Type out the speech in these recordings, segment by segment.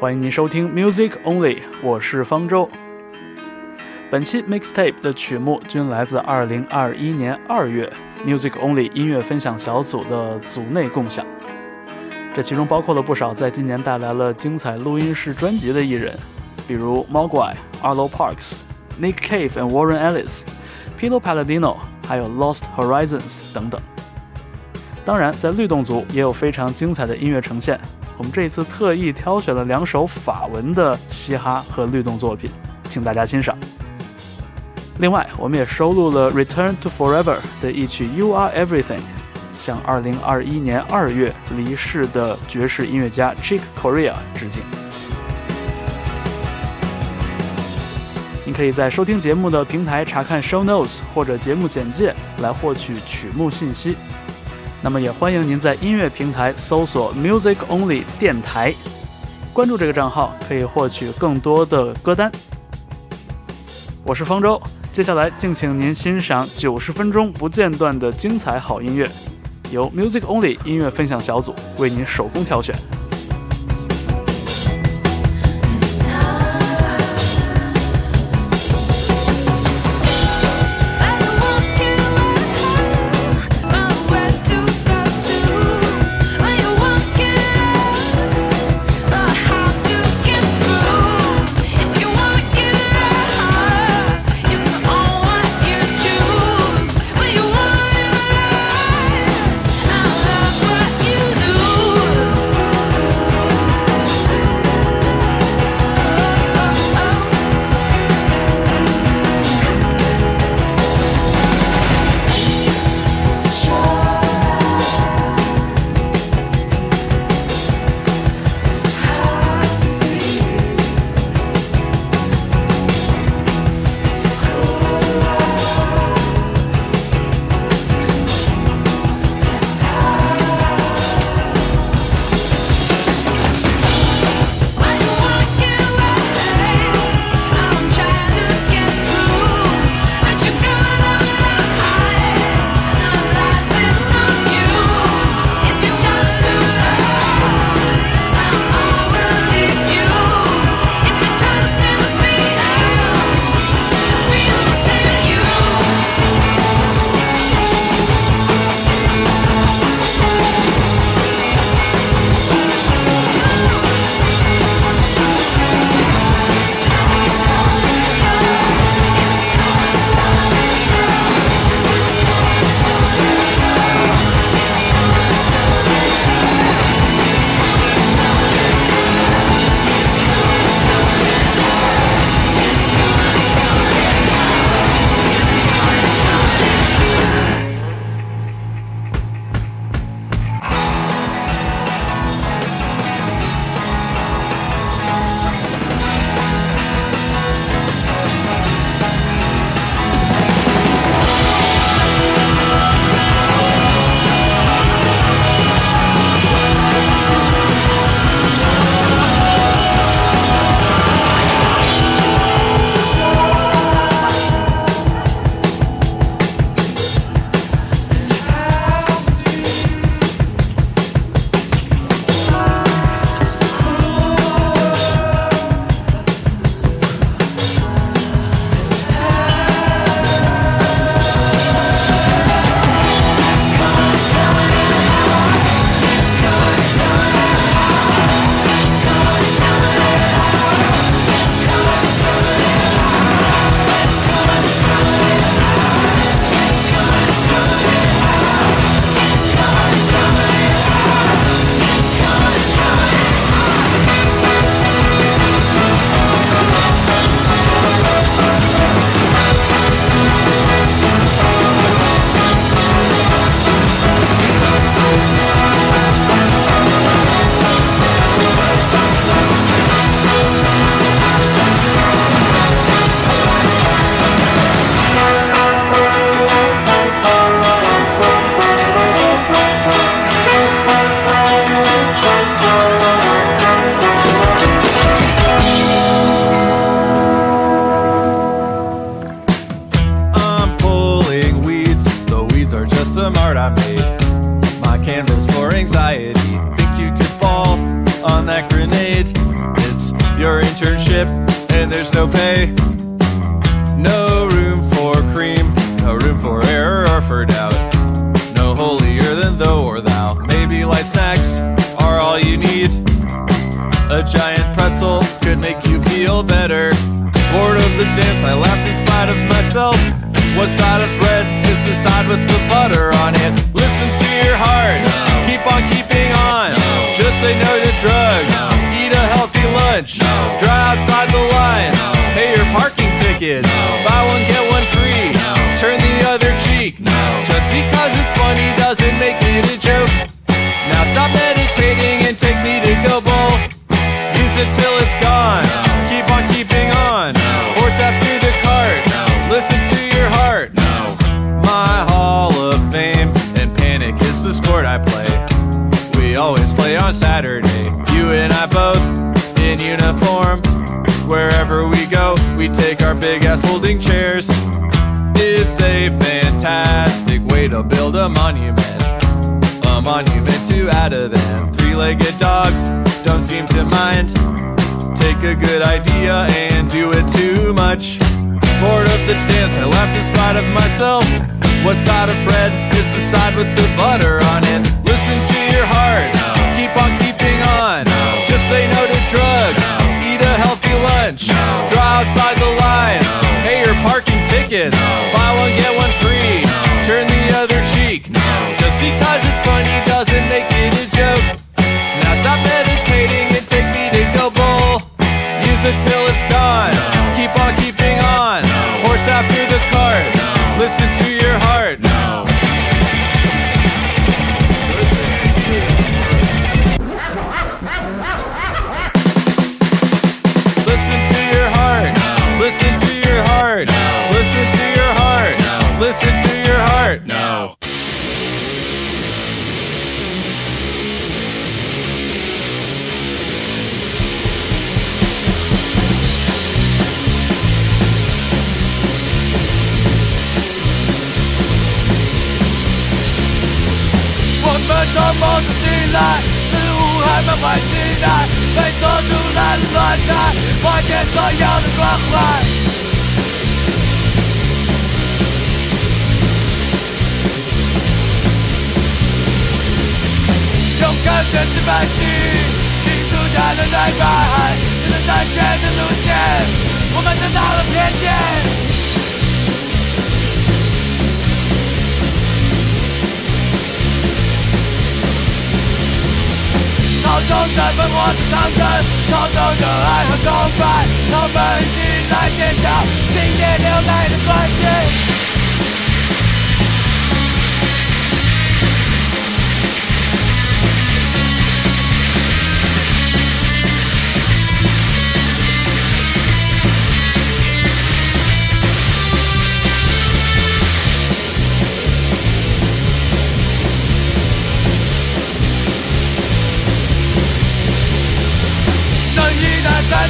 欢迎您收听 Music Only，我是方舟。本期 Mixtape 的曲目均来自2021年2月 Music Only 音乐分享小组的组内共享，这其中包括了不少在今年带来了精彩录音室专辑的艺人，比如 Mogwai、Arlo Parks、Nick Cave and Warren Ellis、Pilo Palladino，还有 Lost Horizons 等等。当然，在律动组也有非常精彩的音乐呈现。我们这一次特意挑选了两首法文的嘻哈和律动作品，请大家欣赏。另外，我们也收录了《Return to Forever》的一曲《You Are Everything》，向2021年2月离世的爵士音乐家 Chick Corea 致敬。您可以在收听节目的平台查看 Show Notes 或者节目简介来获取曲目信息。那么也欢迎您在音乐平台搜索 Music Only 电台，关注这个账号可以获取更多的歌单。我是方舟，接下来敬请您欣赏九十分钟不间断的精彩好音乐，由 Music Only 音乐分享小组为您手工挑选。Don't seem to mind. Take a good idea and do it too much. Bored of the dance, I laughed in spite of myself. What side of bread is the side with the butter on it? Listen to your heart. Keep on keeping on. Just say no to drugs. Eat a healthy lunch. Draw outside the line. Pay your parking tickets. Buy one, it till it's gone. Keep on keeping on. Horse after the cart. Listen 来，似乎还满怀期待，被拖出来的乱带，化解所有的关怀。勇敢坚持本心，艺术家的代表，只能再见的路线，我们得到了偏见。高中身份我是唐僧，超走热爱和崇拜，他们一起来坚强，信念留在的冠军。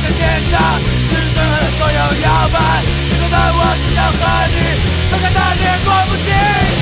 在街上，支撑了所有摇摆。现在的我只想和你分开的脸过不去。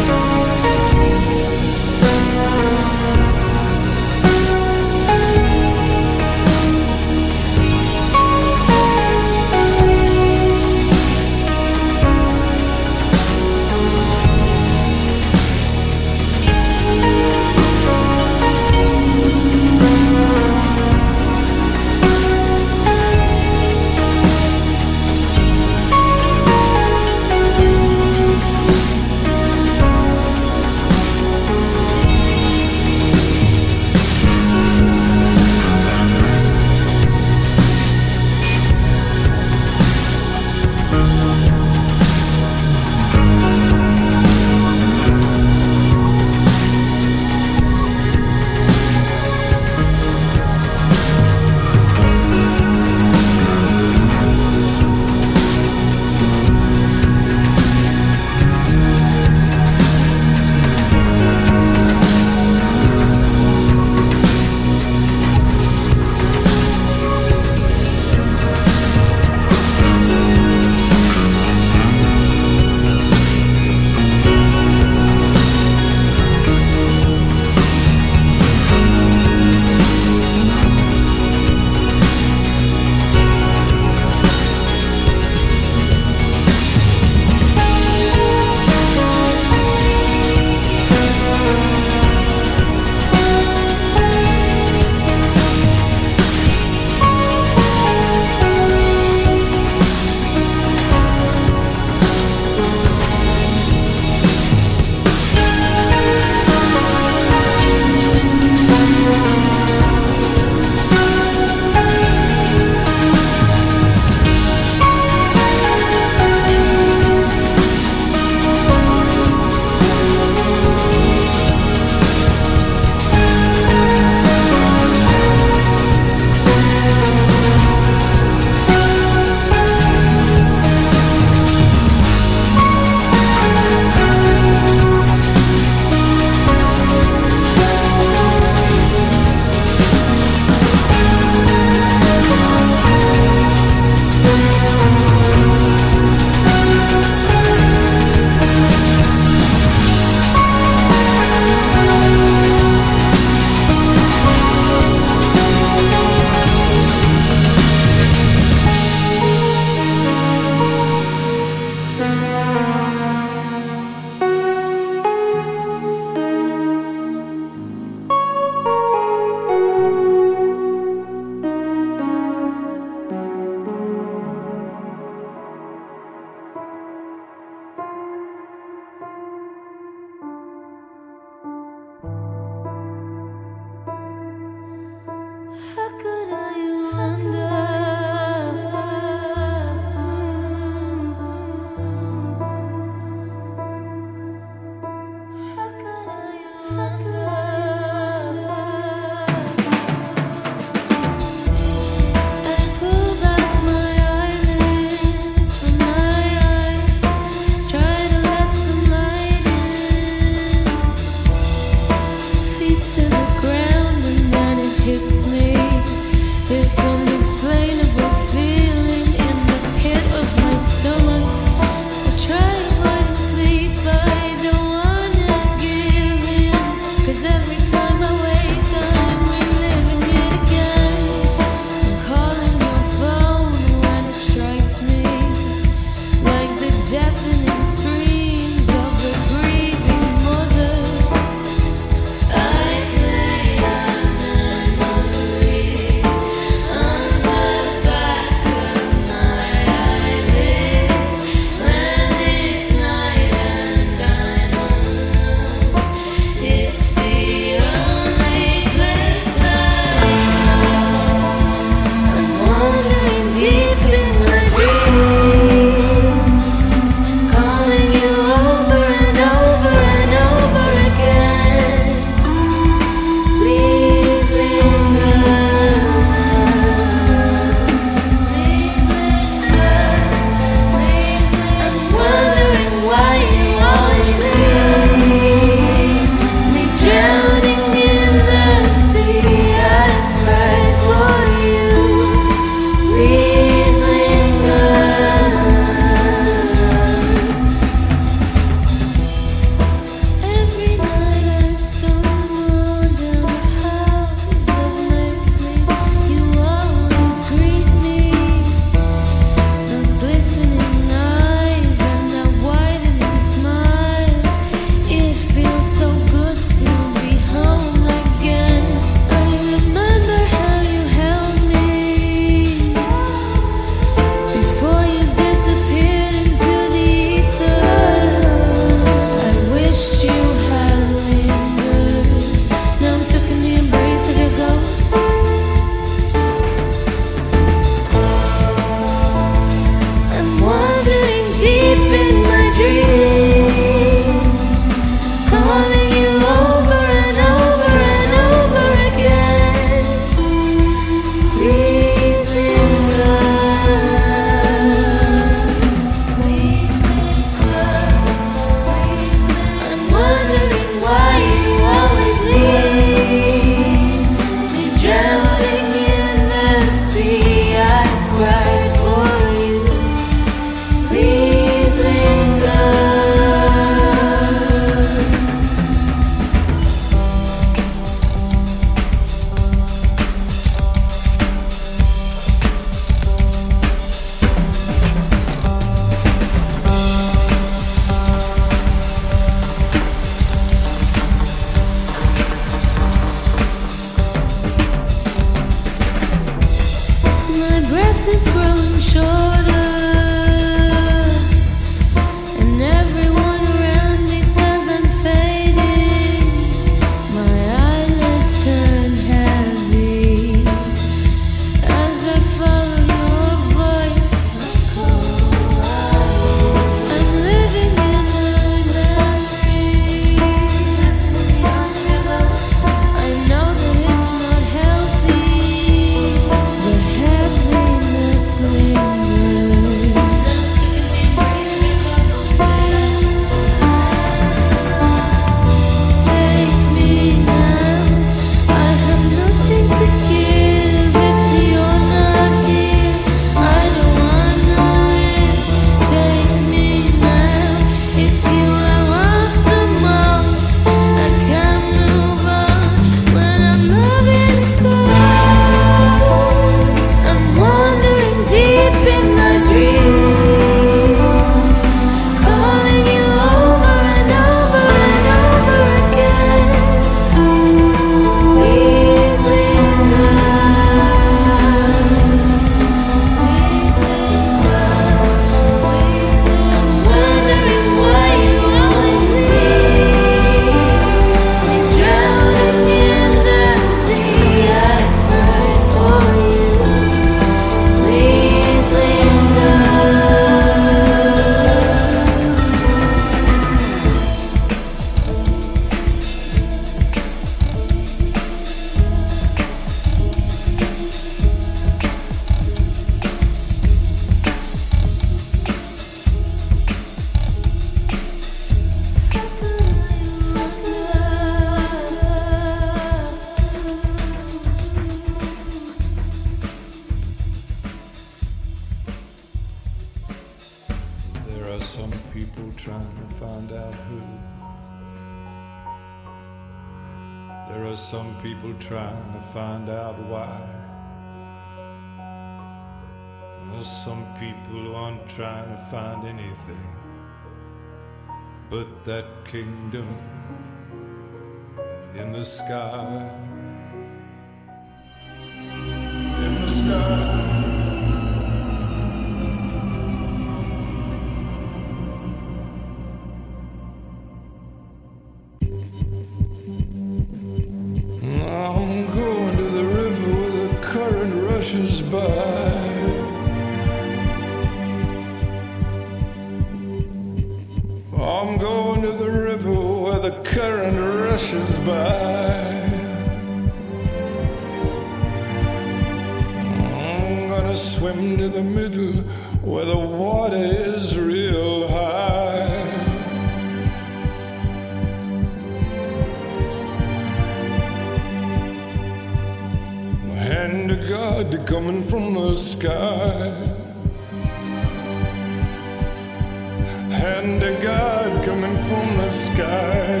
coming from the sky.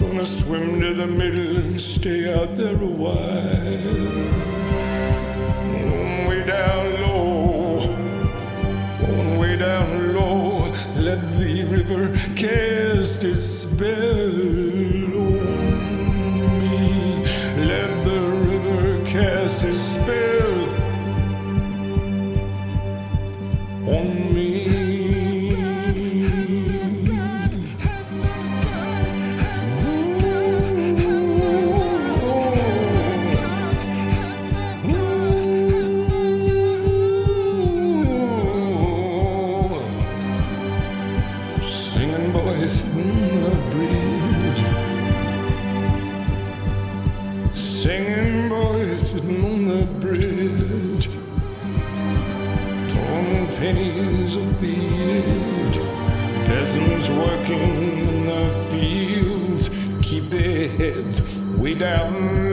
Gonna swim to the middle and stay out there a while. One way down low, one way down low. Let the river cast its spell. down.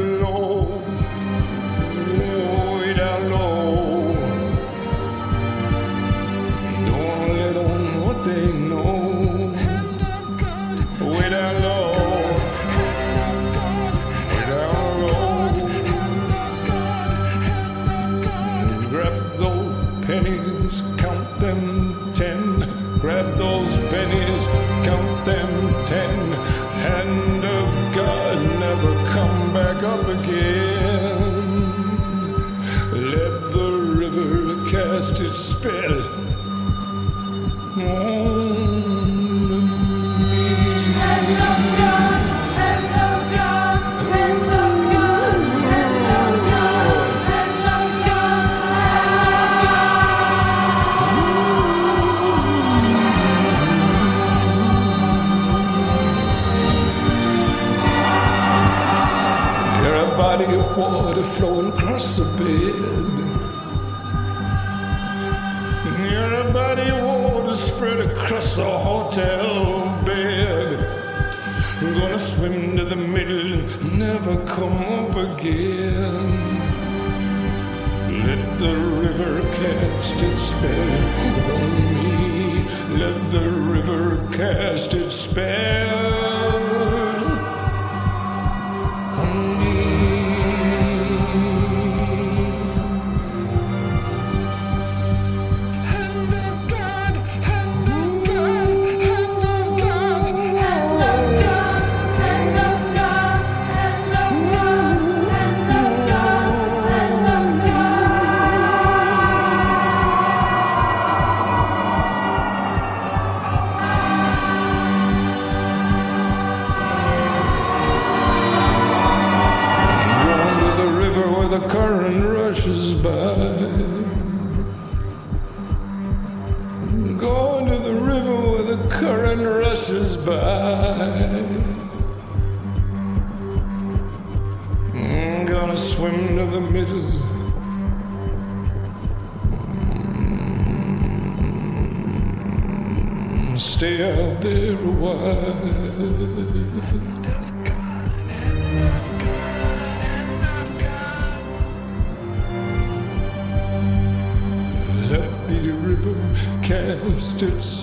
bed. Everybody wanna spread across the hotel bed. Gonna swim to the middle and never come up again. Let the river cast its spell on me. Let the river cast its spell. Cast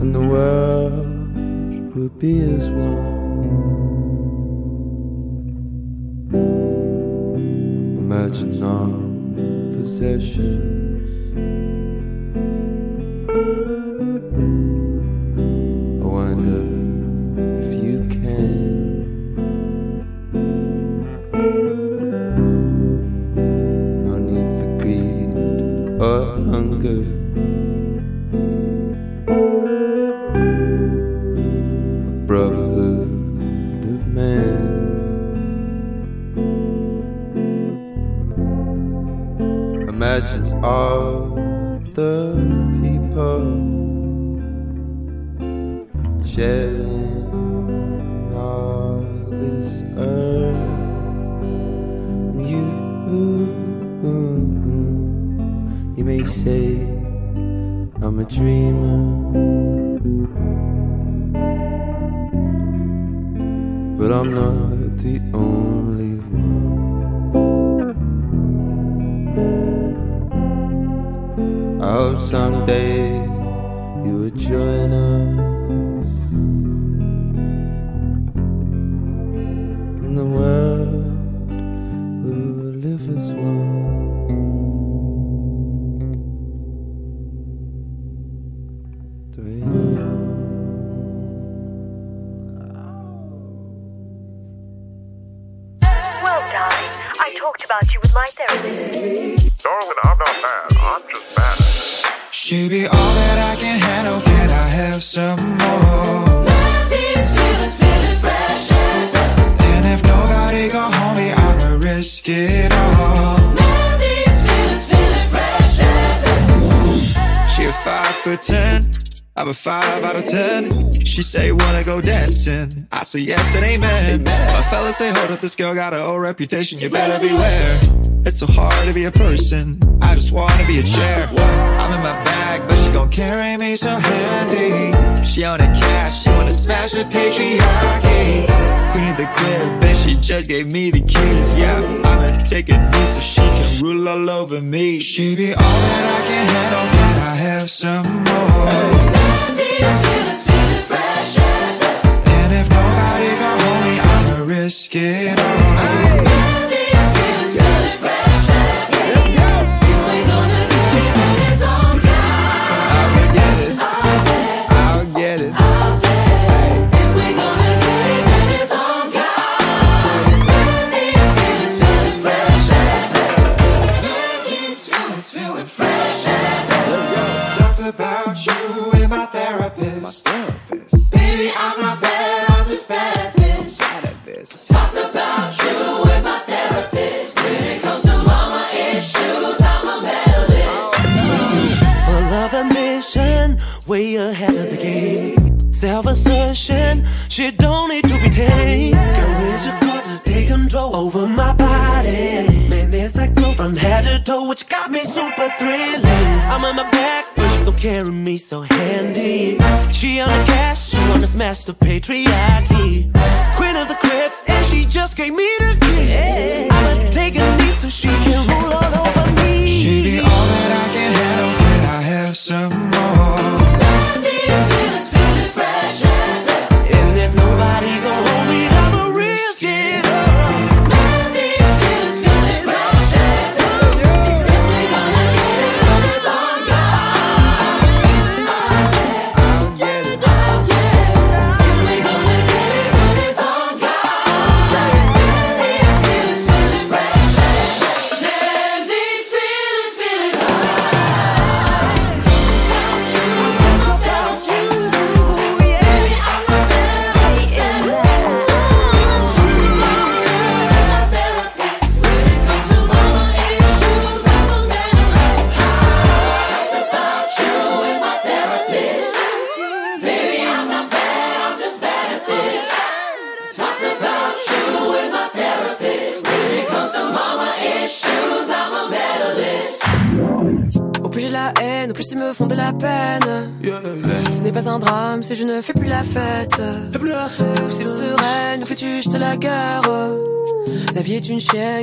and the world would be as one. Imagine our possessions. Fellas say hold up, this girl got a old reputation. You better beware. It's so hard to be a person. I just wanna be a chair. I'm in my bag, but she gon' carry me so handy. She on the cash, she wanna smash the patriarchy. Queen of the crib, and she just gave me the keys. Yeah, I'ma take it me so she can rule all over me. She be all that I can handle, can I have some more? I'ma risk it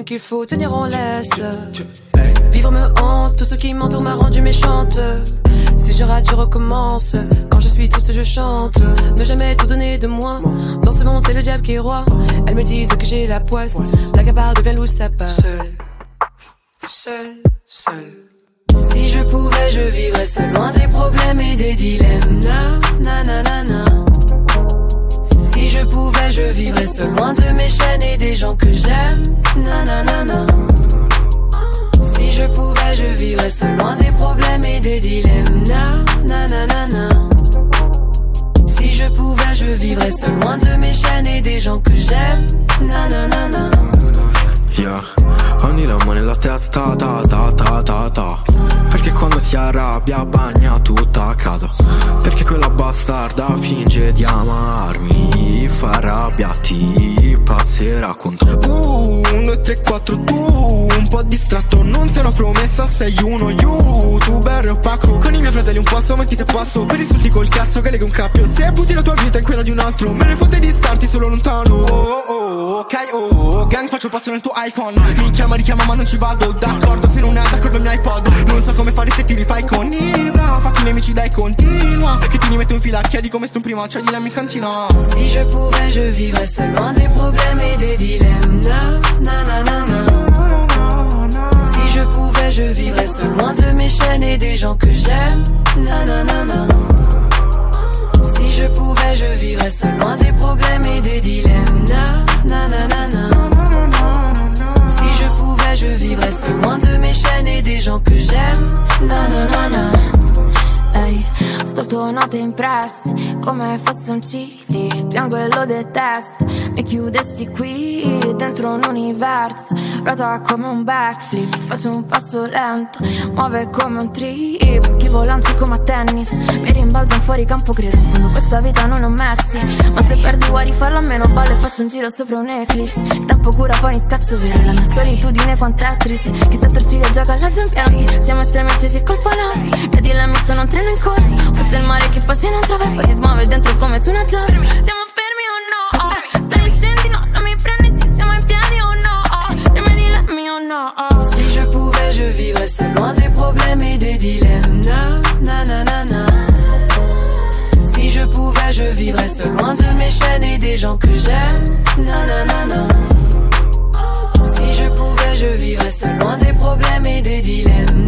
qu'il faut tenir en laisse. Vivre me hante, tout ce qui m'entoure m'a rendu méchante. Si je rate, je recommence. Quand je suis triste, je chante. Ne jamais tout donner de moi. Dans ce monde, c'est le diable qui est roi. Elles me disent que j'ai la poisse. La gabarre devient loup, ça part. Perché quando si arrabbia bagna tutta casa. Perché quella bastarda finge di amarmi Fa rabbia, ti passerà contro Uh, un, due, tre, quattro, tu Un po' distratto, non sei una promessa, sei uno youtuber opaco. Con i miei fratelli un passo avanti se passo Per insulti col cazzo che lega un cappio. Se butti la tua vita in quella di un altro Me ne fotte di starti solo lontano. Oh oh, ok oh Gang faccio passo nel tuo iPhone. Mi chiama, richiama ma non ci vado d'accordo Se non è d'accordo il mio iPod. Non so come fare prima Si je pouvais, je vivrais seul loin des problèmes et des dilemmes. Na, na, na, na. Si je pouvais, je vivrais seul loin de mes chaînes et des gens que j'aime. Na, na, na, na. Si je pouvais, je vivrais seul loin des problèmes et des dilemmes. Na, na, na, na, je vivrais seul loin de mes chaînes et des gens que j'aime. Na, Ehi, ascolto note impresse come fosse un CD, piango e lo detesto. Mi chiudessi qui dentro un universo, ruota come un backflip, faccio un passo lento, muove come un trip, schivo lanci come a tennis, mi rimbalzo fuori campo, credo. In fondo questa vita non ho mezzi, ma se perdi vuoi rifarlo almeno ballo e faccio un giro sopra un eclipse. Il tempo cura poi in scazzo vero, la mia solitudine quanto è triste, chi sta torciglia gioca alla Champions, siamo estremi accesi e colpanosi, vedi la mia sono un si je pouvais, je vivrais seul des problèmes et des dilemmes. Si je pouvais, je vivrais seul loin de mes chaînes et des gens que j'aime. Si je pouvais, je vivrais seul des problèmes et des dilemmes.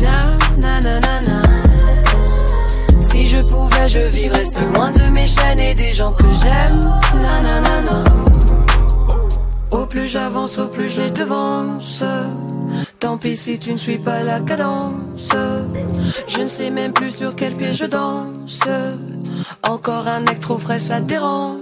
Je vivrais seul loin de mes chaînes et des gens que j'aime. Na, na, na, na. Au plus j'avance, au plus je devance. Tant pis si tu ne suis pas la cadence. Je ne sais même plus sur quel pied je danse. Encore un mec trop frais, ça dérange.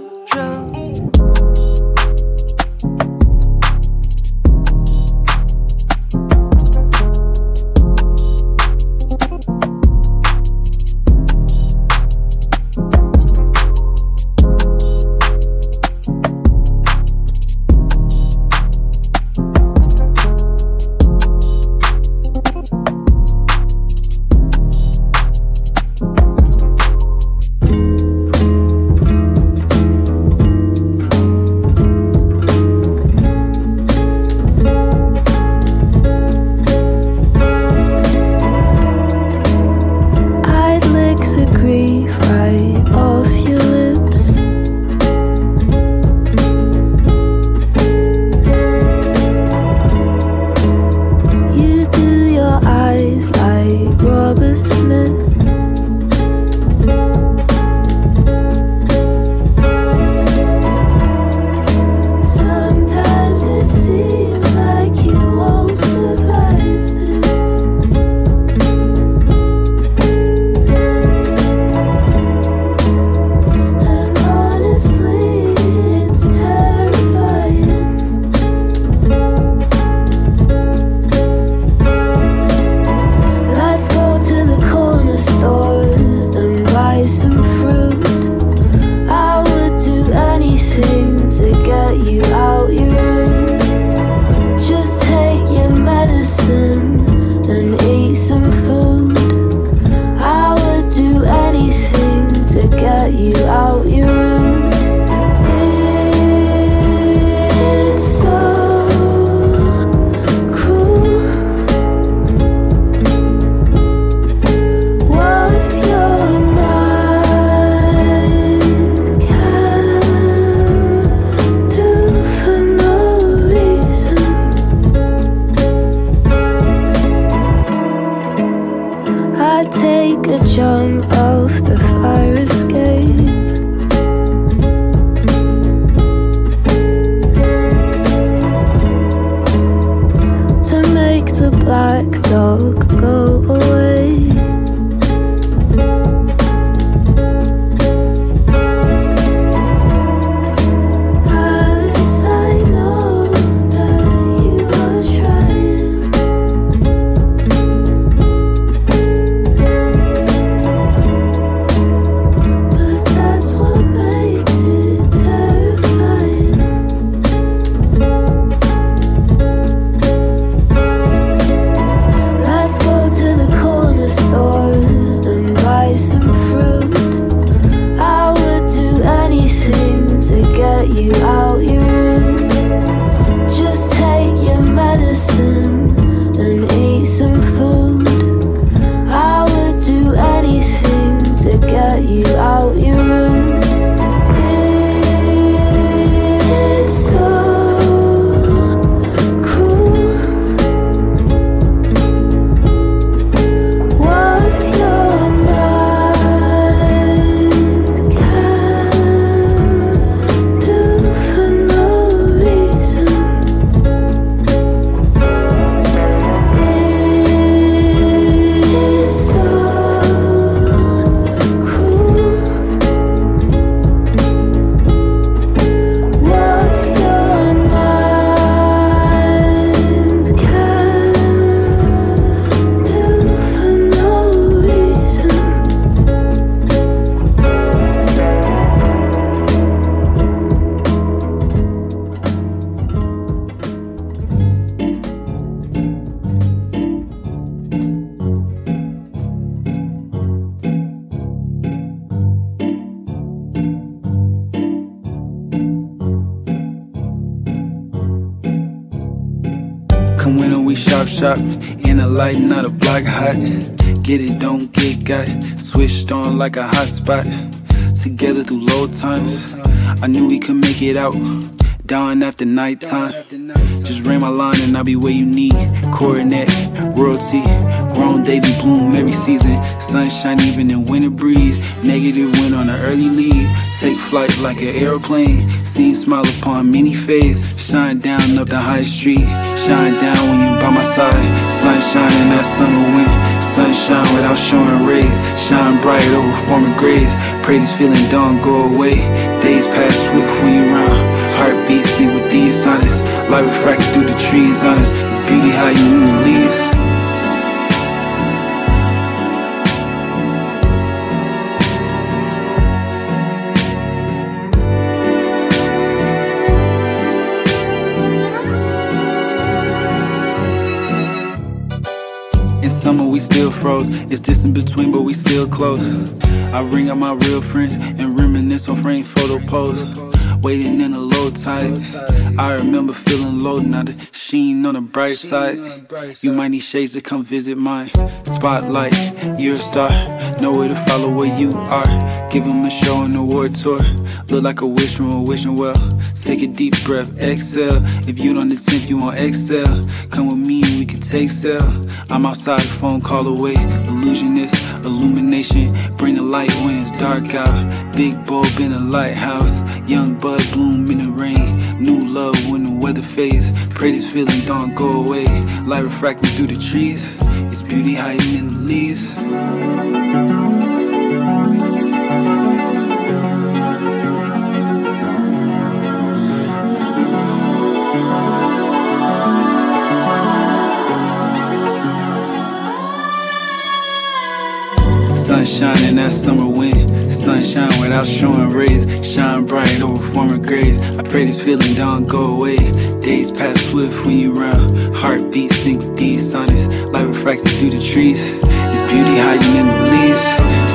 It out. Dawn after nighttime. Just ran my line and I'll be where you need. Coronet, royalty, grown Davy bloom every season. Sunshine even in winter breeze. Negative wind on an early lead. Take flight like an airplane. Seen smile upon many face. Shine down up the high street. Shine down when you by my side. Sunshine in that summer wind. Sunshine without showing rays. Shine bright over former grays. Pray this feeling don't go away. Days pass swift when you round. Heartbeat sleep with these sonnets. Light refracts through the trees on us. It's beauty how you in It's distant between, but we still close. I ring up my real friends and reminisce on framed photo pose. Waiting in a low tide. I remember feeling low, now the sheen on the bright side. You might need shades to come visit my Spotlight, you're a star. Know where to follow where you are. Give Give 'em a show on the award tour. Look like a wish from a wishing well. Take a deep breath, exhale. If you don't attempt, you won't excel. Come with me, we can take sail. I'm outside, a phone call away. Illusionist, illumination. Bring the light when it's dark out. Big bulb in a lighthouse. Young bud bloom in the rain. New love when the weather fades. Pray this feeling don't go away. Light refracting through the trees. It's beauty hiding in the leaves. Sunshine in that summer wind. Sunshine without showing rays. Shine bright over former graves. I pray this feeling don't go away. Days pass swift when you round. Heartbeat sync with these sonnets. Light refracting through the trees. It's beauty hiding in the leaves.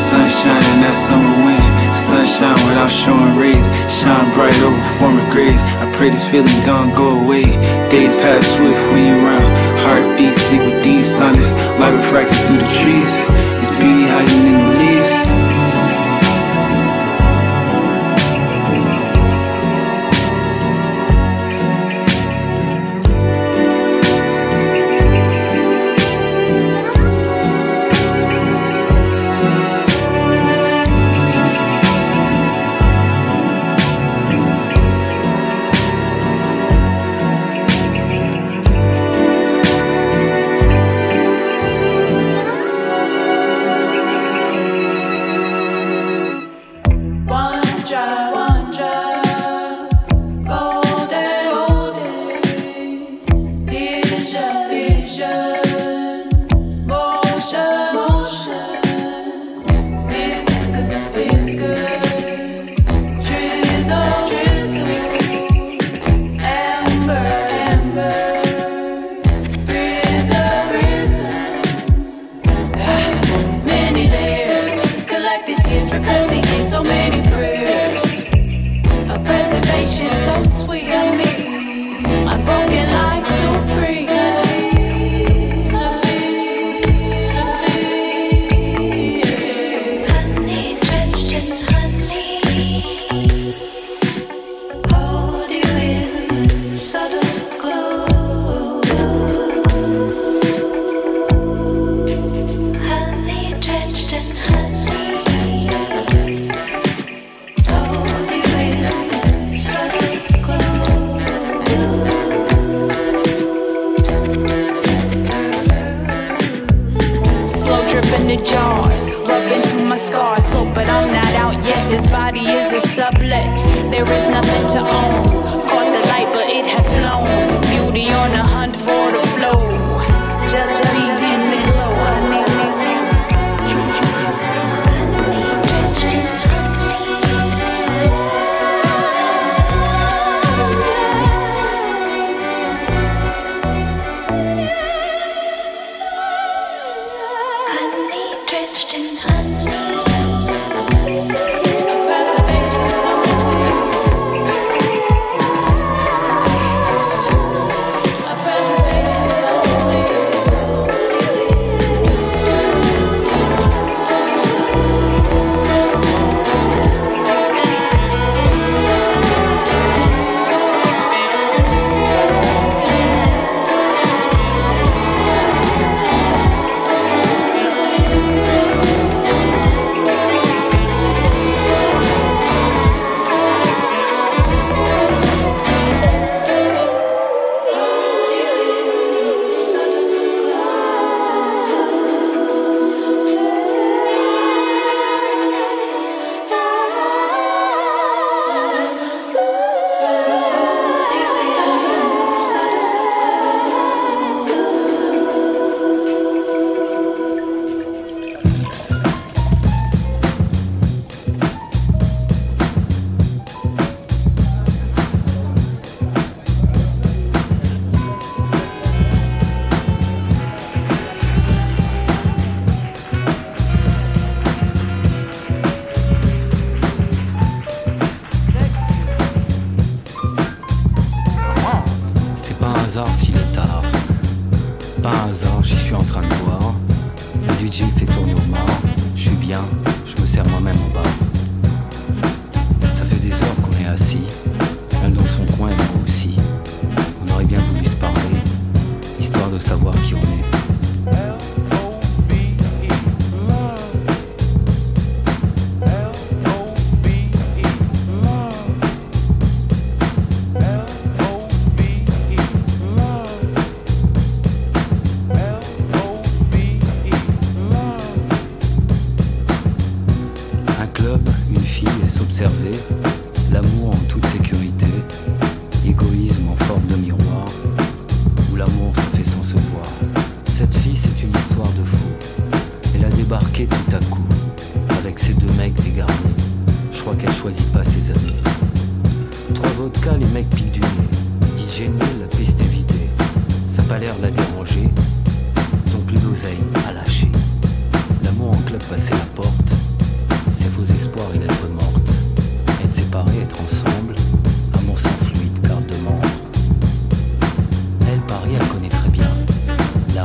Sunshine in that summer wind. Sunshine without showing rays. Shine bright over former graves. I pray this feeling don't go away. Days pass swift when you round. Heartbeat sync with these sonnets. Light refracting through the trees. It's beauty hiding in the leaves.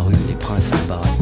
rue des Princes à Paris.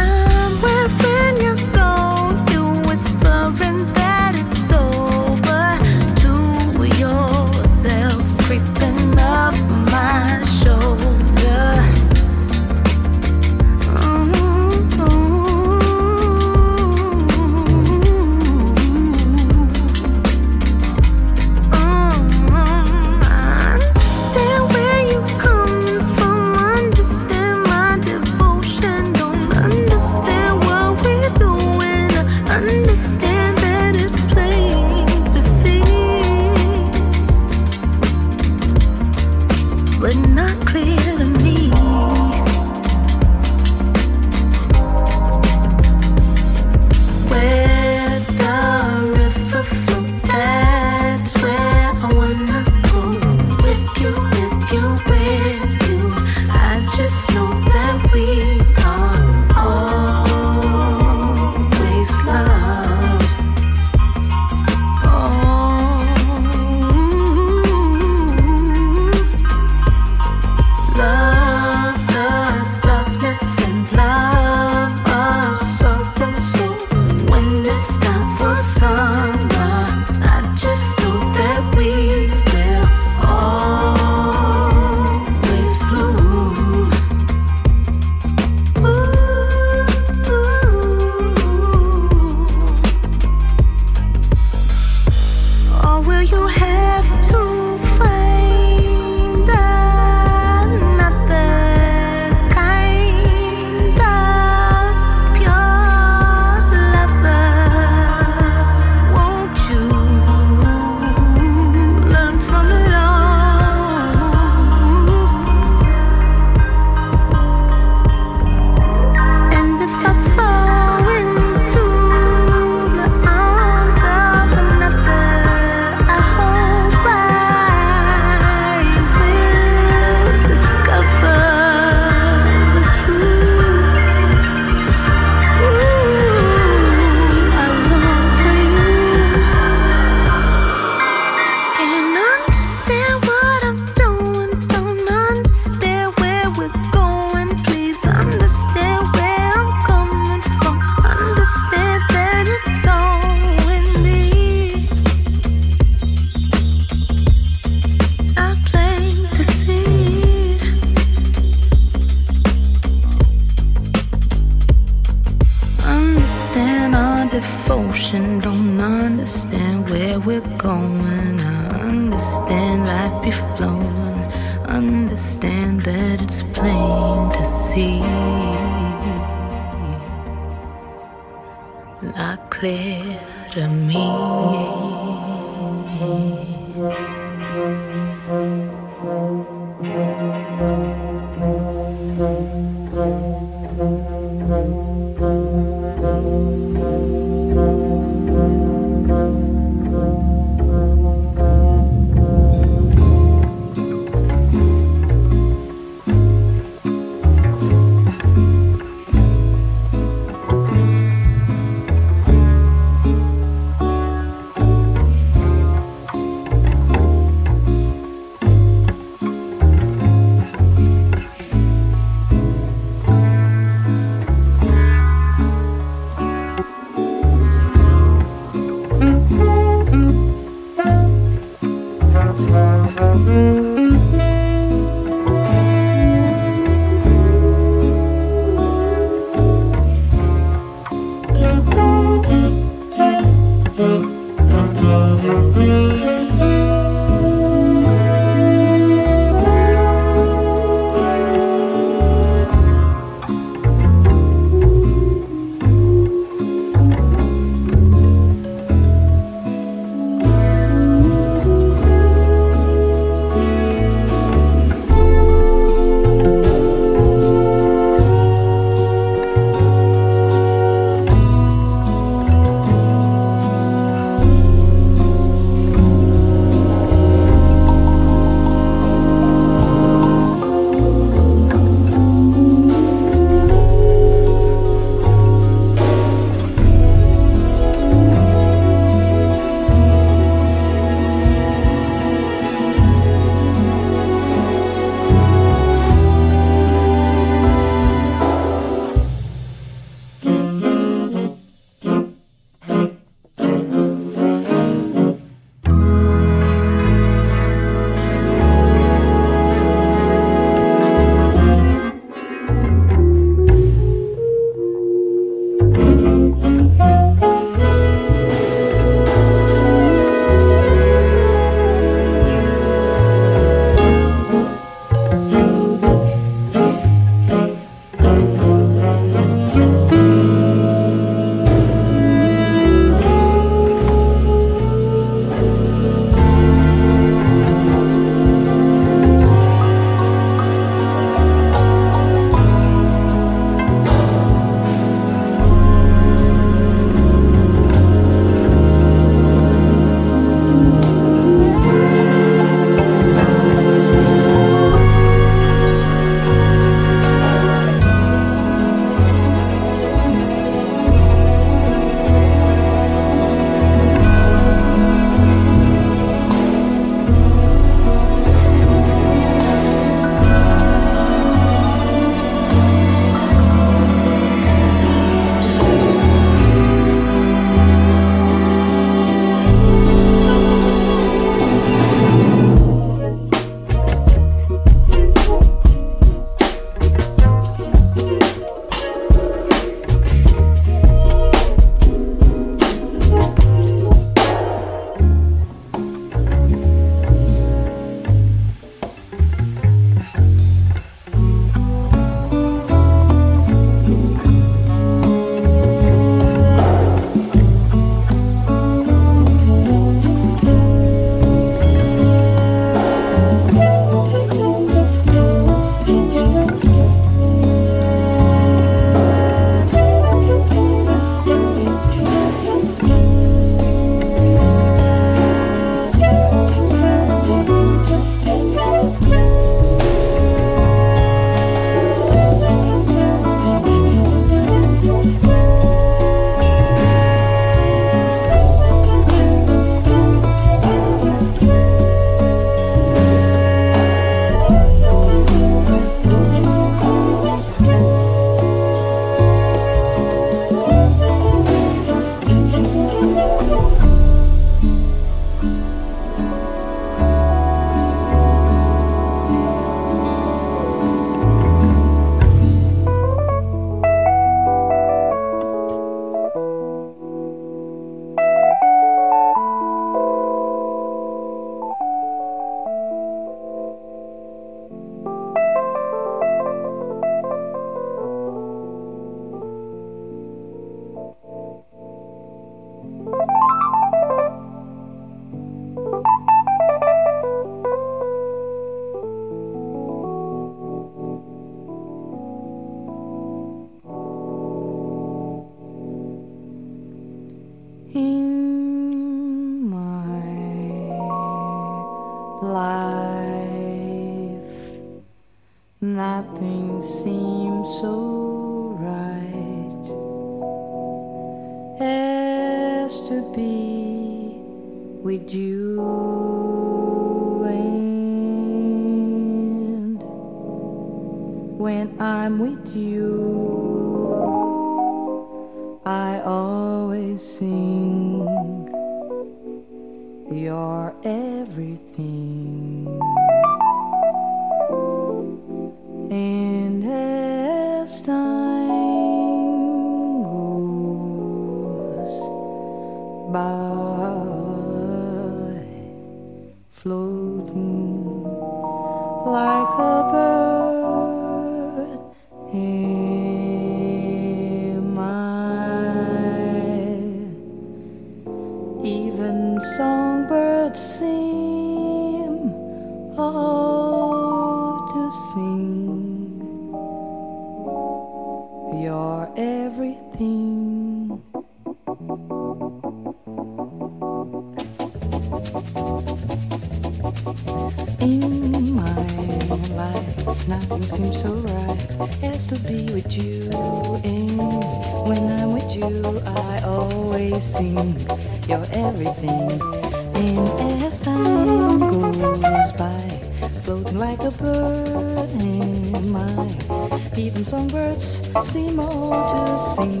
My even songbirds seem all to sing.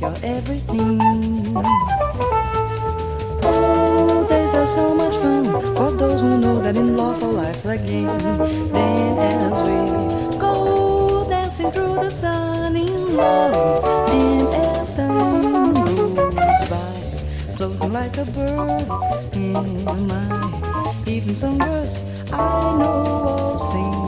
You're everything. Oh, days are so much fun for those who know that in love our life's a game. Then as we go dancing through the sun in love, and as time goes by, floating like a bird in my even songbirds I know all sing.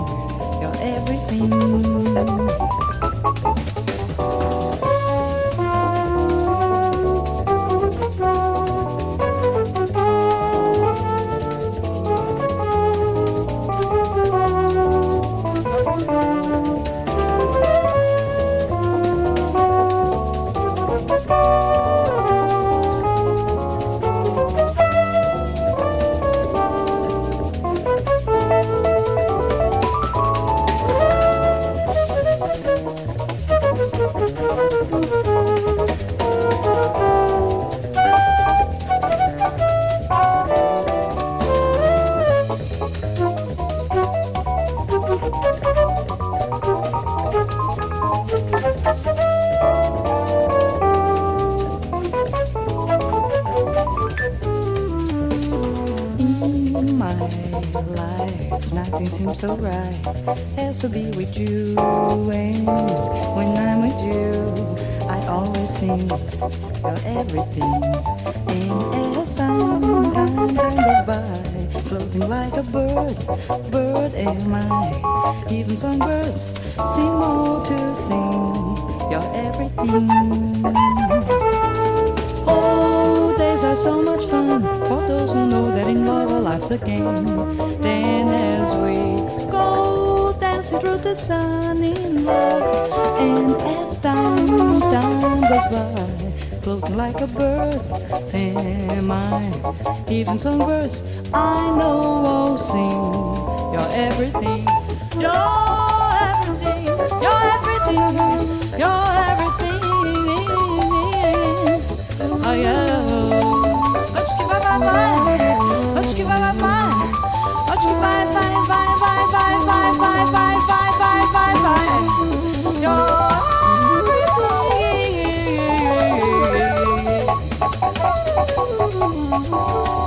I. Even songbirds seem more to sing. You're everything. Oh, days are so much fun for those who know that in love our life's a game. Then as we go dancing through the sun in love, and as time, time goes by, floating like a bird, am I? Even songbirds I know will sing. You're everything. You're Oh.